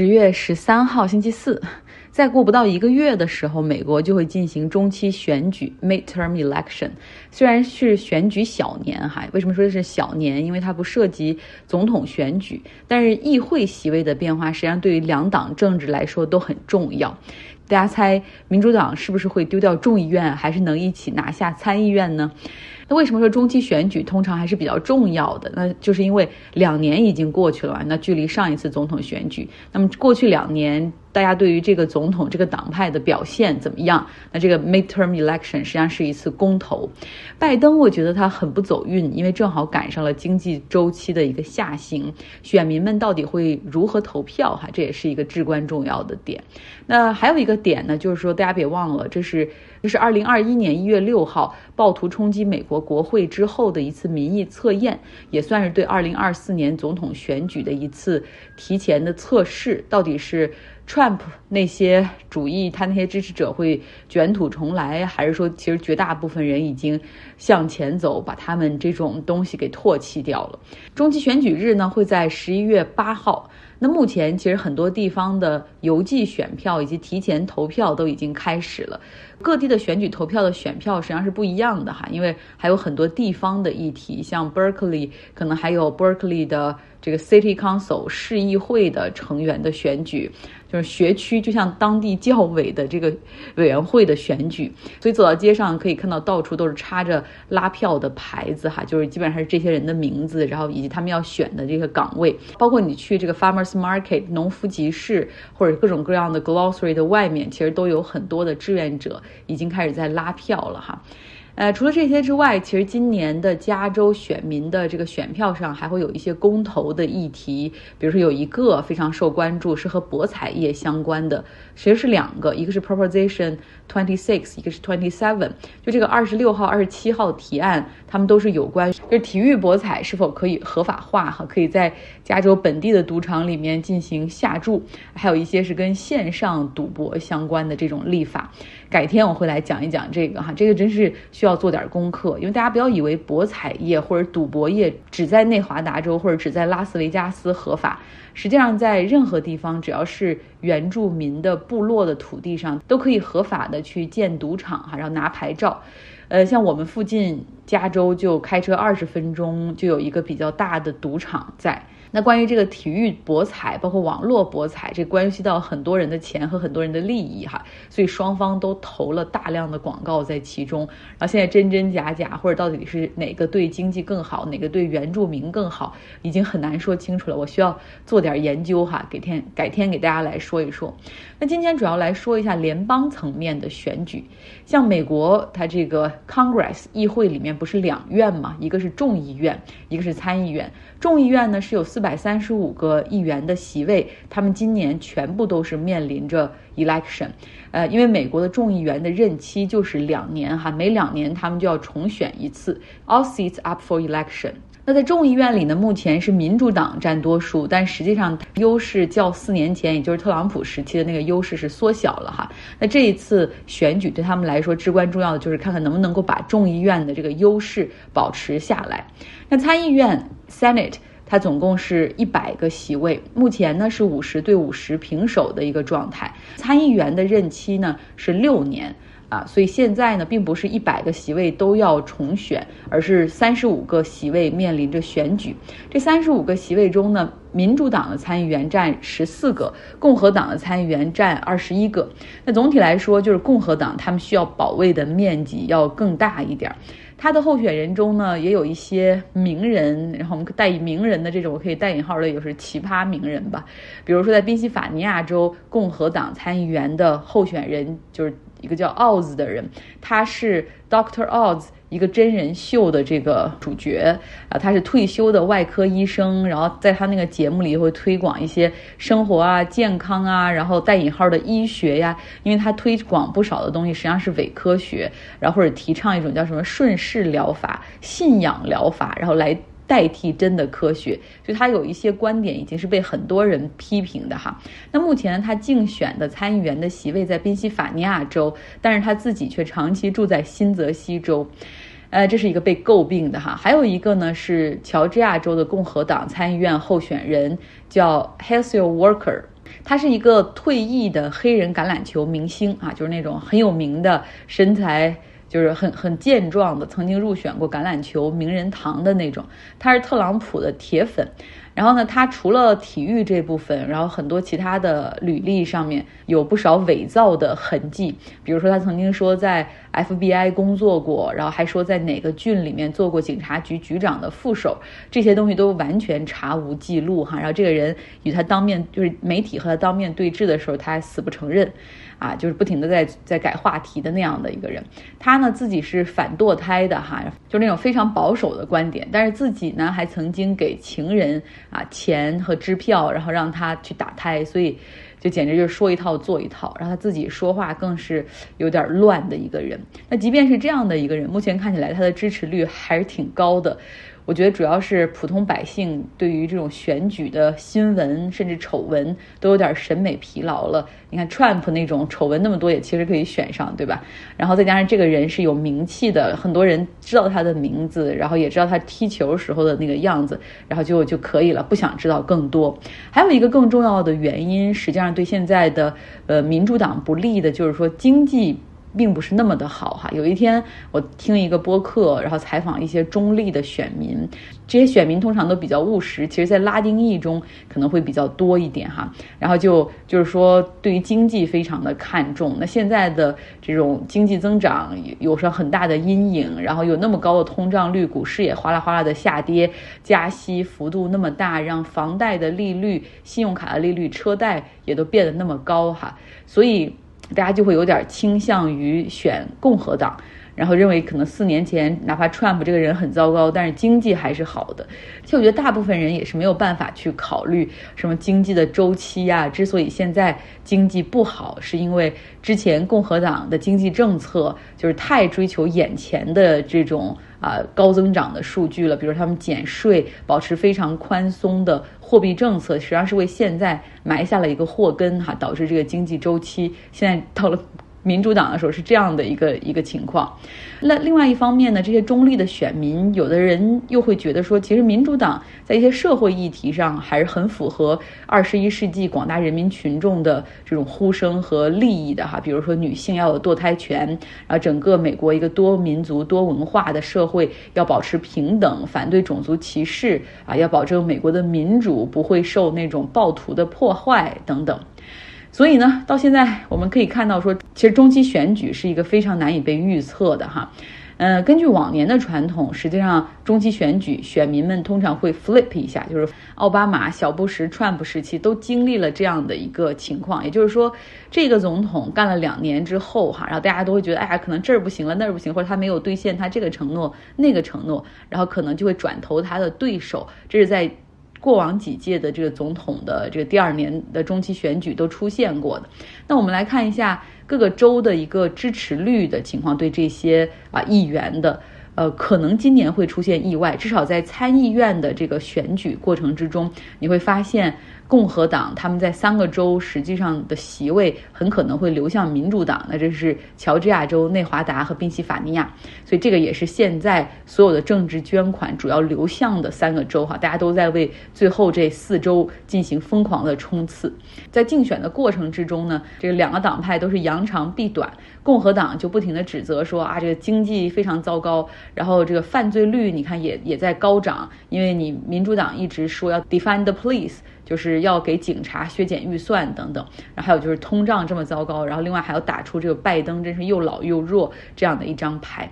十月十三号星期四，再过不到一个月的时候，美国就会进行中期选举 （midterm election）。虽然是选举小年哈，为什么说是小年？因为它不涉及总统选举，但是议会席位的变化实际上对于两党政治来说都很重要。大家猜，民主党是不是会丢掉众议院，还是能一起拿下参议院呢？那为什么说中期选举通常还是比较重要的？那就是因为两年已经过去了，那距离上一次总统选举，那么过去两年。大家对于这个总统这个党派的表现怎么样？那这个 midterm election 实际上是一次公投。拜登我觉得他很不走运，因为正好赶上了经济周期的一个下行，选民们到底会如何投票？哈，这也是一个至关重要的点。那还有一个点呢，就是说大家别忘了，这是这是二零二一年一月六号暴徒冲击美国国会之后的一次民意测验，也算是对二零二四年总统选举的一次提前的测试，到底是。Trump 那些主义，他那些支持者会卷土重来，还是说其实绝大部分人已经向前走，把他们这种东西给唾弃掉了？中期选举日呢会在十一月八号。那目前其实很多地方的邮寄选票以及提前投票都已经开始了。各地的选举投票的选票实际上是不一样的哈，因为还有很多地方的议题，像 Berkeley 可能还有 Berkeley 的这个 City Council 市议会的成员的选举。就是学区，就像当地教委的这个委员会的选举，所以走到街上可以看到到处都是插着拉票的牌子哈，就是基本上是这些人的名字，然后以及他们要选的这个岗位，包括你去这个 farmers market 农夫集市或者各种各样的 glossary 的外面，其实都有很多的志愿者已经开始在拉票了哈。呃，除了这些之外，其实今年的加州选民的这个选票上还会有一些公投的议题，比如说有一个非常受关注，是和博彩业相关的，其实是两个，一个是 Proposition Twenty Six，一个是 Twenty Seven，就这个二十六号、二十七号提案，他们都是有关，就是体育博彩是否可以合法化哈，可以在加州本地的赌场里面进行下注，还有一些是跟线上赌博相关的这种立法。改天我会来讲一讲这个哈，这个真是需要做点功课，因为大家不要以为博彩业或者赌博业只在内华达州或者只在拉斯维加斯合法，实际上在任何地方，只要是原住民的部落的土地上，都可以合法的去建赌场哈，然后拿牌照。呃，像我们附近加州就开车二十分钟就有一个比较大的赌场在。那关于这个体育博彩，包括网络博彩，这关系到很多人的钱和很多人的利益哈，所以双方都投了大量的广告在其中。然后现在真真假假，或者到底是哪个对经济更好，哪个对原住民更好，已经很难说清楚了。我需要做点研究哈，给天改天给大家来说一说。那今天主要来说一下联邦层面的选举，像美国它这个 Congress 议会里面不是两院嘛，一个是众议院，一个是参议院。众议院呢是有四百三十五个议员的席位，他们今年全部都是面临着 election，呃，因为美国的众议员的任期就是两年哈，每两年他们就要重选一次，all seats up for election。那在众议院里呢，目前是民主党占多数，但实际上优势较四年前，也就是特朗普时期的那个优势是缩小了哈。那这一次选举对他们来说至关重要的就是看看能不能够把众议院的这个优势保持下来。那参议院 Senate 它总共是一百个席位，目前呢是五十对五十平手的一个状态。参议员的任期呢是六年。啊，所以现在呢，并不是一百个席位都要重选，而是三十五个席位面临着选举。这三十五个席位中呢，民主党的参议员占十四个，共和党的参议员占二十一个。那总体来说，就是共和党他们需要保卫的面积要更大一点。他的候选人中呢，也有一些名人，然后我们带名人的这种可以带引号的，也是奇葩名人吧。比如说，在宾夕法尼亚州共和党参议员的候选人就是。一个叫 Oz 的人，他是 Doctor Oz 一个真人秀的这个主角啊，他是退休的外科医生，然后在他那个节目里会推广一些生活啊、健康啊，然后带引号的医学呀，因为他推广不少的东西实际上是伪科学，然后或者提倡一种叫什么顺势疗法、信仰疗法，然后来。代替真的科学，就他有一些观点已经是被很多人批评的哈。那目前他竞选的参议员的席位在宾夕法尼亚州，但是他自己却长期住在新泽西州，呃，这是一个被诟病的哈。还有一个呢是乔治亚州的共和党参议院候选人叫 Hessel Walker。他是一个退役的黑人橄榄球明星啊，就是那种很有名的身材。就是很很健壮的，曾经入选过橄榄球名人堂的那种。他是特朗普的铁粉，然后呢，他除了体育这部分，然后很多其他的履历上面有不少伪造的痕迹。比如说，他曾经说在 FBI 工作过，然后还说在哪个郡里面做过警察局局长的副手，这些东西都完全查无记录哈。然后这个人与他当面就是媒体和他当面对质的时候，他还死不承认。啊，就是不停的在在改话题的那样的一个人，他呢自己是反堕胎的哈，就那种非常保守的观点，但是自己呢还曾经给情人啊钱和支票，然后让他去打胎，所以就简直就是说一套做一套，然后他自己说话更是有点乱的一个人。那即便是这样的一个人，目前看起来他的支持率还是挺高的。我觉得主要是普通百姓对于这种选举的新闻甚至丑闻都有点审美疲劳了。你看 Trump 那种丑闻那么多，也其实可以选上，对吧？然后再加上这个人是有名气的，很多人知道他的名字，然后也知道他踢球时候的那个样子，然后就就可以了，不想知道更多。还有一个更重要的原因，实际上对现在的呃民主党不利的，就是说经济。并不是那么的好哈。有一天我听一个播客，然后采访一些中立的选民，这些选民通常都比较务实，其实在拉丁裔中可能会比较多一点哈。然后就就是说对于经济非常的看重。那现在的这种经济增长有上很大的阴影，然后有那么高的通胀率，股市也哗啦哗啦的下跌，加息幅度那么大，让房贷的利率、信用卡的利率、车贷也都变得那么高哈。所以。大家就会有点倾向于选共和党，然后认为可能四年前哪怕 Trump 这个人很糟糕，但是经济还是好的。其实我觉得大部分人也是没有办法去考虑什么经济的周期呀。之所以现在经济不好，是因为之前共和党的经济政策就是太追求眼前的这种。啊，高增长的数据了，比如他们减税，保持非常宽松的货币政策，实际上是为现在埋下了一个祸根哈，导致这个经济周期现在到了。民主党的时候是这样的一个一个情况，那另外一方面呢，这些中立的选民，有的人又会觉得说，其实民主党在一些社会议题上还是很符合二十一世纪广大人民群众的这种呼声和利益的哈，比如说女性要有堕胎权，然后整个美国一个多民族多文化的社会要保持平等，反对种族歧视啊，要保证美国的民主不会受那种暴徒的破坏等等。所以呢，到现在我们可以看到，说其实中期选举是一个非常难以被预测的哈。呃，根据往年的传统，实际上中期选举选民们通常会 flip 一下，就是奥巴马、小布什、Trump 时期都经历了这样的一个情况，也就是说，这个总统干了两年之后哈，然后大家都会觉得，哎呀，可能这儿不行了，那儿不行，或者他没有兑现他这个承诺、那个承诺，然后可能就会转投他的对手，这是在。过往几届的这个总统的这个第二年的中期选举都出现过的，那我们来看一下各个州的一个支持率的情况，对这些啊议员的，呃，可能今年会出现意外，至少在参议院的这个选举过程之中，你会发现。共和党他们在三个州实际上的席位很可能会流向民主党，那这是乔治亚州、内华达和宾夕法尼亚，所以这个也是现在所有的政治捐款主要流向的三个州哈，大家都在为最后这四州进行疯狂的冲刺。在竞选的过程之中呢，这两个党派都是扬长避短，共和党就不停的指责说啊，这个经济非常糟糕，然后这个犯罪率你看也也在高涨，因为你民主党一直说要 defend the police。就是要给警察削减预算等等，然后还有就是通胀这么糟糕，然后另外还要打出这个拜登真是又老又弱这样的一张牌。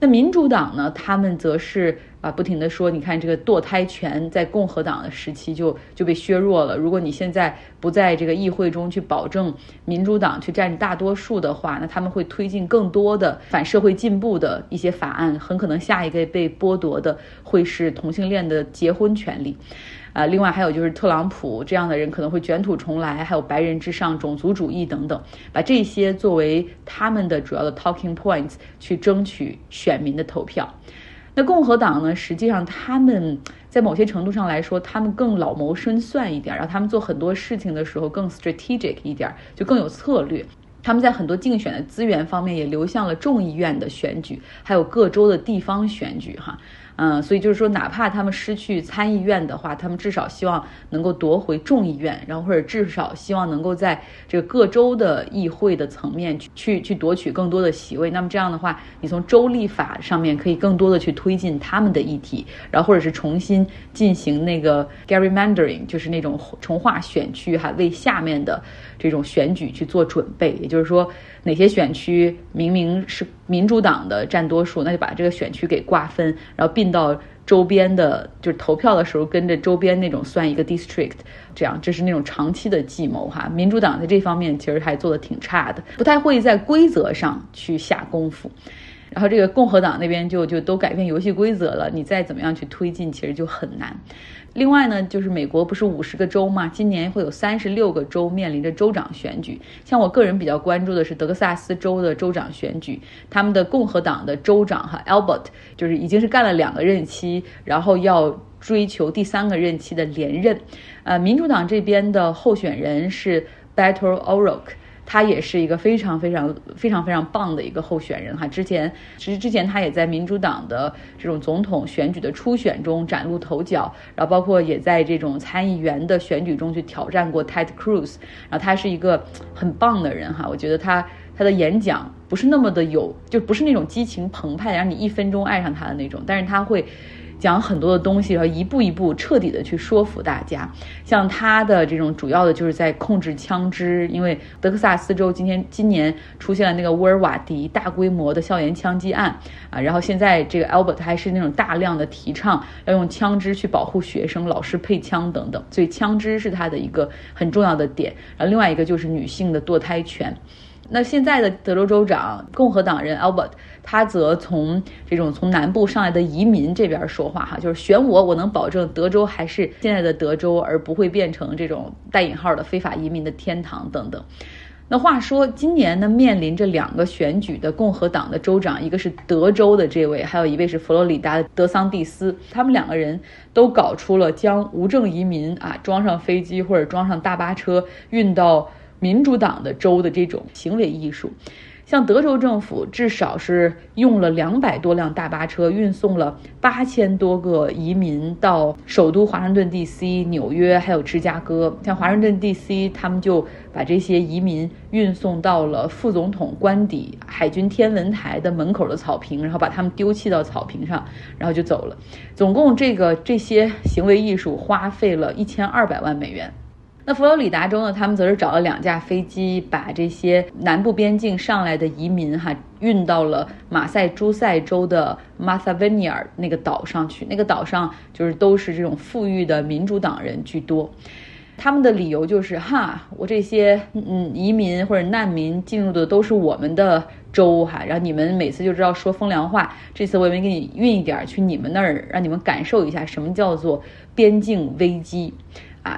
那民主党呢，他们则是啊不停的说，你看这个堕胎权在共和党的时期就就被削弱了。如果你现在不在这个议会中去保证民主党去占大多数的话，那他们会推进更多的反社会进步的一些法案，很可能下一个被剥夺的会是同性恋的结婚权利。啊，另外还有就是特朗普这样的人可能会卷土重来，还有白人至上、种族主义等等，把这些作为他们的主要的 talking points 去争取选民的投票。那共和党呢，实际上他们在某些程度上来说，他们更老谋深算一点，然后他们做很多事情的时候更 strategic 一点，就更有策略。他们在很多竞选的资源方面也流向了众议院的选举，还有各州的地方选举，哈。嗯，所以就是说，哪怕他们失去参议院的话，他们至少希望能够夺回众议院，然后或者至少希望能够在这个各州的议会的层面去去夺取更多的席位。那么这样的话，你从州立法上面可以更多的去推进他们的议题，然后或者是重新进行那个 gerrymandering，就是那种重划选区哈，为下面的这种选举去做准备。也就是说，哪些选区明明是民主党的占多数，那就把这个选区给瓜分，然后并。到周边的，就是投票的时候跟着周边那种算一个 district，这样这是那种长期的计谋哈。民主党在这方面其实还做的挺差的，不太会在规则上去下功夫。然后这个共和党那边就就都改变游戏规则了，你再怎么样去推进，其实就很难。另外呢，就是美国不是五十个州嘛，今年会有三十六个州面临着州长选举。像我个人比较关注的是德克萨斯州的州长选举，他们的共和党的州长哈 Albert 就是已经是干了两个任期，然后要追求第三个任期的连任。呃，民主党这边的候选人是 Beto O'Rourke。他也是一个非常非常非常非常棒的一个候选人哈。之前其实之前他也在民主党的这种总统选举的初选中崭露头角，然后包括也在这种参议员的选举中去挑战过 Ted Cruz。然后他是一个很棒的人哈，我觉得他他的演讲不是那么的有，就不是那种激情澎湃让你一分钟爱上他的那种，但是他会。讲很多的东西，然后一步一步彻底的去说服大家。像他的这种主要的就是在控制枪支，因为德克萨斯州今天今年出现了那个沃尔瓦迪大规模的校园枪击案啊，然后现在这个 Albert 还是那种大量的提倡要用枪支去保护学生、老师配枪等等，所以枪支是他的一个很重要的点。然后另外一个就是女性的堕胎权。那现在的德州州长共和党人 Albert，他则从这种从南部上来的移民这边说话哈，就是选我，我能保证德州还是现在的德州，而不会变成这种带引号的非法移民的天堂等等。那话说，今年呢面临着两个选举的共和党的州长，一个是德州的这位，还有一位是佛罗里达的德桑蒂斯，他们两个人都搞出了将无证移民啊装上飞机或者装上大巴车运到。民主党的州的这种行为艺术，像德州政府至少是用了两百多辆大巴车运送了八千多个移民到首都华盛顿 D.C、纽约还有芝加哥。像华盛顿 D.C，他们就把这些移民运送到了副总统官邸海军天文台的门口的草坪，然后把他们丢弃到草坪上，然后就走了。总共这个这些行为艺术花费了一千二百万美元。那佛罗里达州呢？他们则是找了两架飞机，把这些南部边境上来的移民哈运到了马赛诸塞州的马萨维尼尔那个岛上去。那个岛上就是都是这种富裕的民主党人居多。他们的理由就是哈，我这些嗯移民或者难民进入的都是我们的州哈，然后你们每次就知道说风凉话。这次我也没给你运一点去你们那儿，让你们感受一下什么叫做边境危机。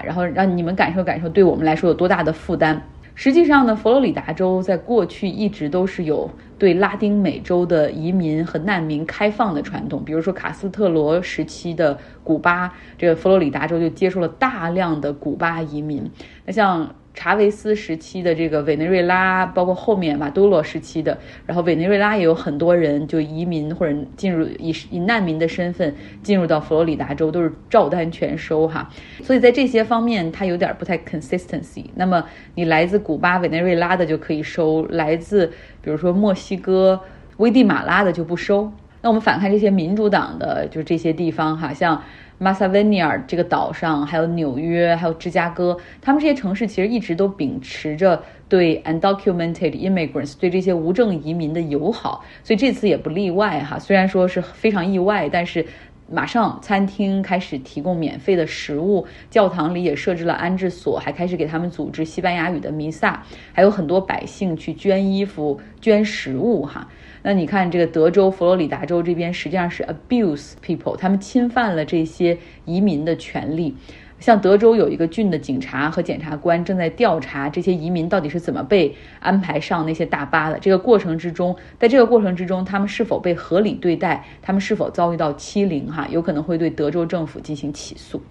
然后让你们感受感受，对我们来说有多大的负担。实际上呢，佛罗里达州在过去一直都是有对拉丁美洲的移民和难民开放的传统。比如说卡斯特罗时期的古巴，这个佛罗里达州就接受了大量的古巴移民。那像。查韦斯时期的这个委内瑞拉，包括后面马杜罗时期的，然后委内瑞拉也有很多人就移民或者进入以以难民的身份进入到佛罗里达州，都是照单全收哈。所以在这些方面，它有点不太 consistency。那么你来自古巴、委内瑞拉的就可以收，来自比如说墨西哥、危地马拉的就不收。那我们反看这些民主党的，就这些地方哈，像。马萨维尼尔这个岛上，还有纽约，还有芝加哥，他们这些城市其实一直都秉持着对 undocumented immigrants 对这些无证移民的友好，所以这次也不例外哈。虽然说是非常意外，但是马上餐厅开始提供免费的食物，教堂里也设置了安置所，还开始给他们组织西班牙语的弥撒，还有很多百姓去捐衣服、捐食物哈。那你看，这个德州、佛罗里达州这边实际上是 abuse people，他们侵犯了这些移民的权利。像德州有一个郡的警察和检察官正在调查这些移民到底是怎么被安排上那些大巴的。这个过程之中，在这个过程之中，他们是否被合理对待，他们是否遭遇到欺凌，哈，有可能会对德州政府进行起诉。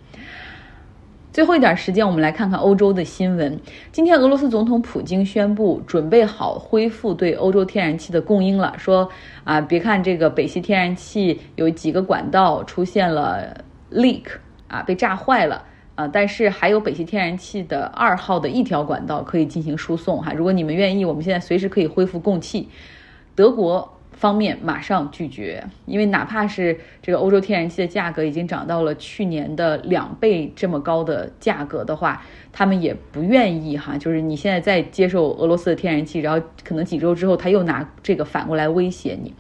最后一点时间，我们来看看欧洲的新闻。今天，俄罗斯总统普京宣布准备好恢复对欧洲天然气的供应了。说啊，别看这个北溪天然气有几个管道出现了 leak 啊，被炸坏了啊，但是还有北溪天然气的二号的一条管道可以进行输送哈。如果你们愿意，我们现在随时可以恢复供气。德国。方面马上拒绝，因为哪怕是这个欧洲天然气的价格已经涨到了去年的两倍这么高的价格的话，他们也不愿意哈。就是你现在在接受俄罗斯的天然气，然后可能几周之后他又拿这个反过来威胁你。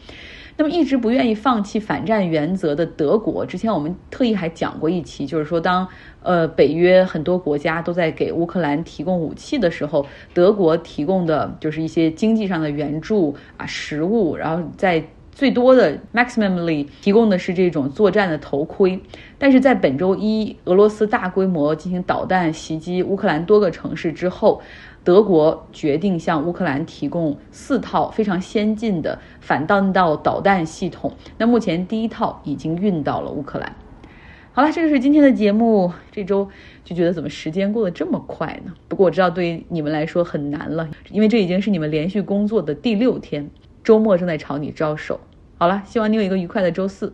那么一直不愿意放弃反战原则的德国，之前我们特意还讲过一期，就是说当呃北约很多国家都在给乌克兰提供武器的时候，德国提供的就是一些经济上的援助啊，食物，然后在最多的 maximally 提供的是这种作战的头盔。但是在本周一俄罗斯大规模进行导弹袭击乌克兰多个城市之后。德国决定向乌克兰提供四套非常先进的反弹道导弹系统。那目前第一套已经运到了乌克兰。好了，这就是今天的节目。这周就觉得怎么时间过得这么快呢？不过我知道对于你们来说很难了，因为这已经是你们连续工作的第六天，周末正在朝你招手。好了，希望你有一个愉快的周四。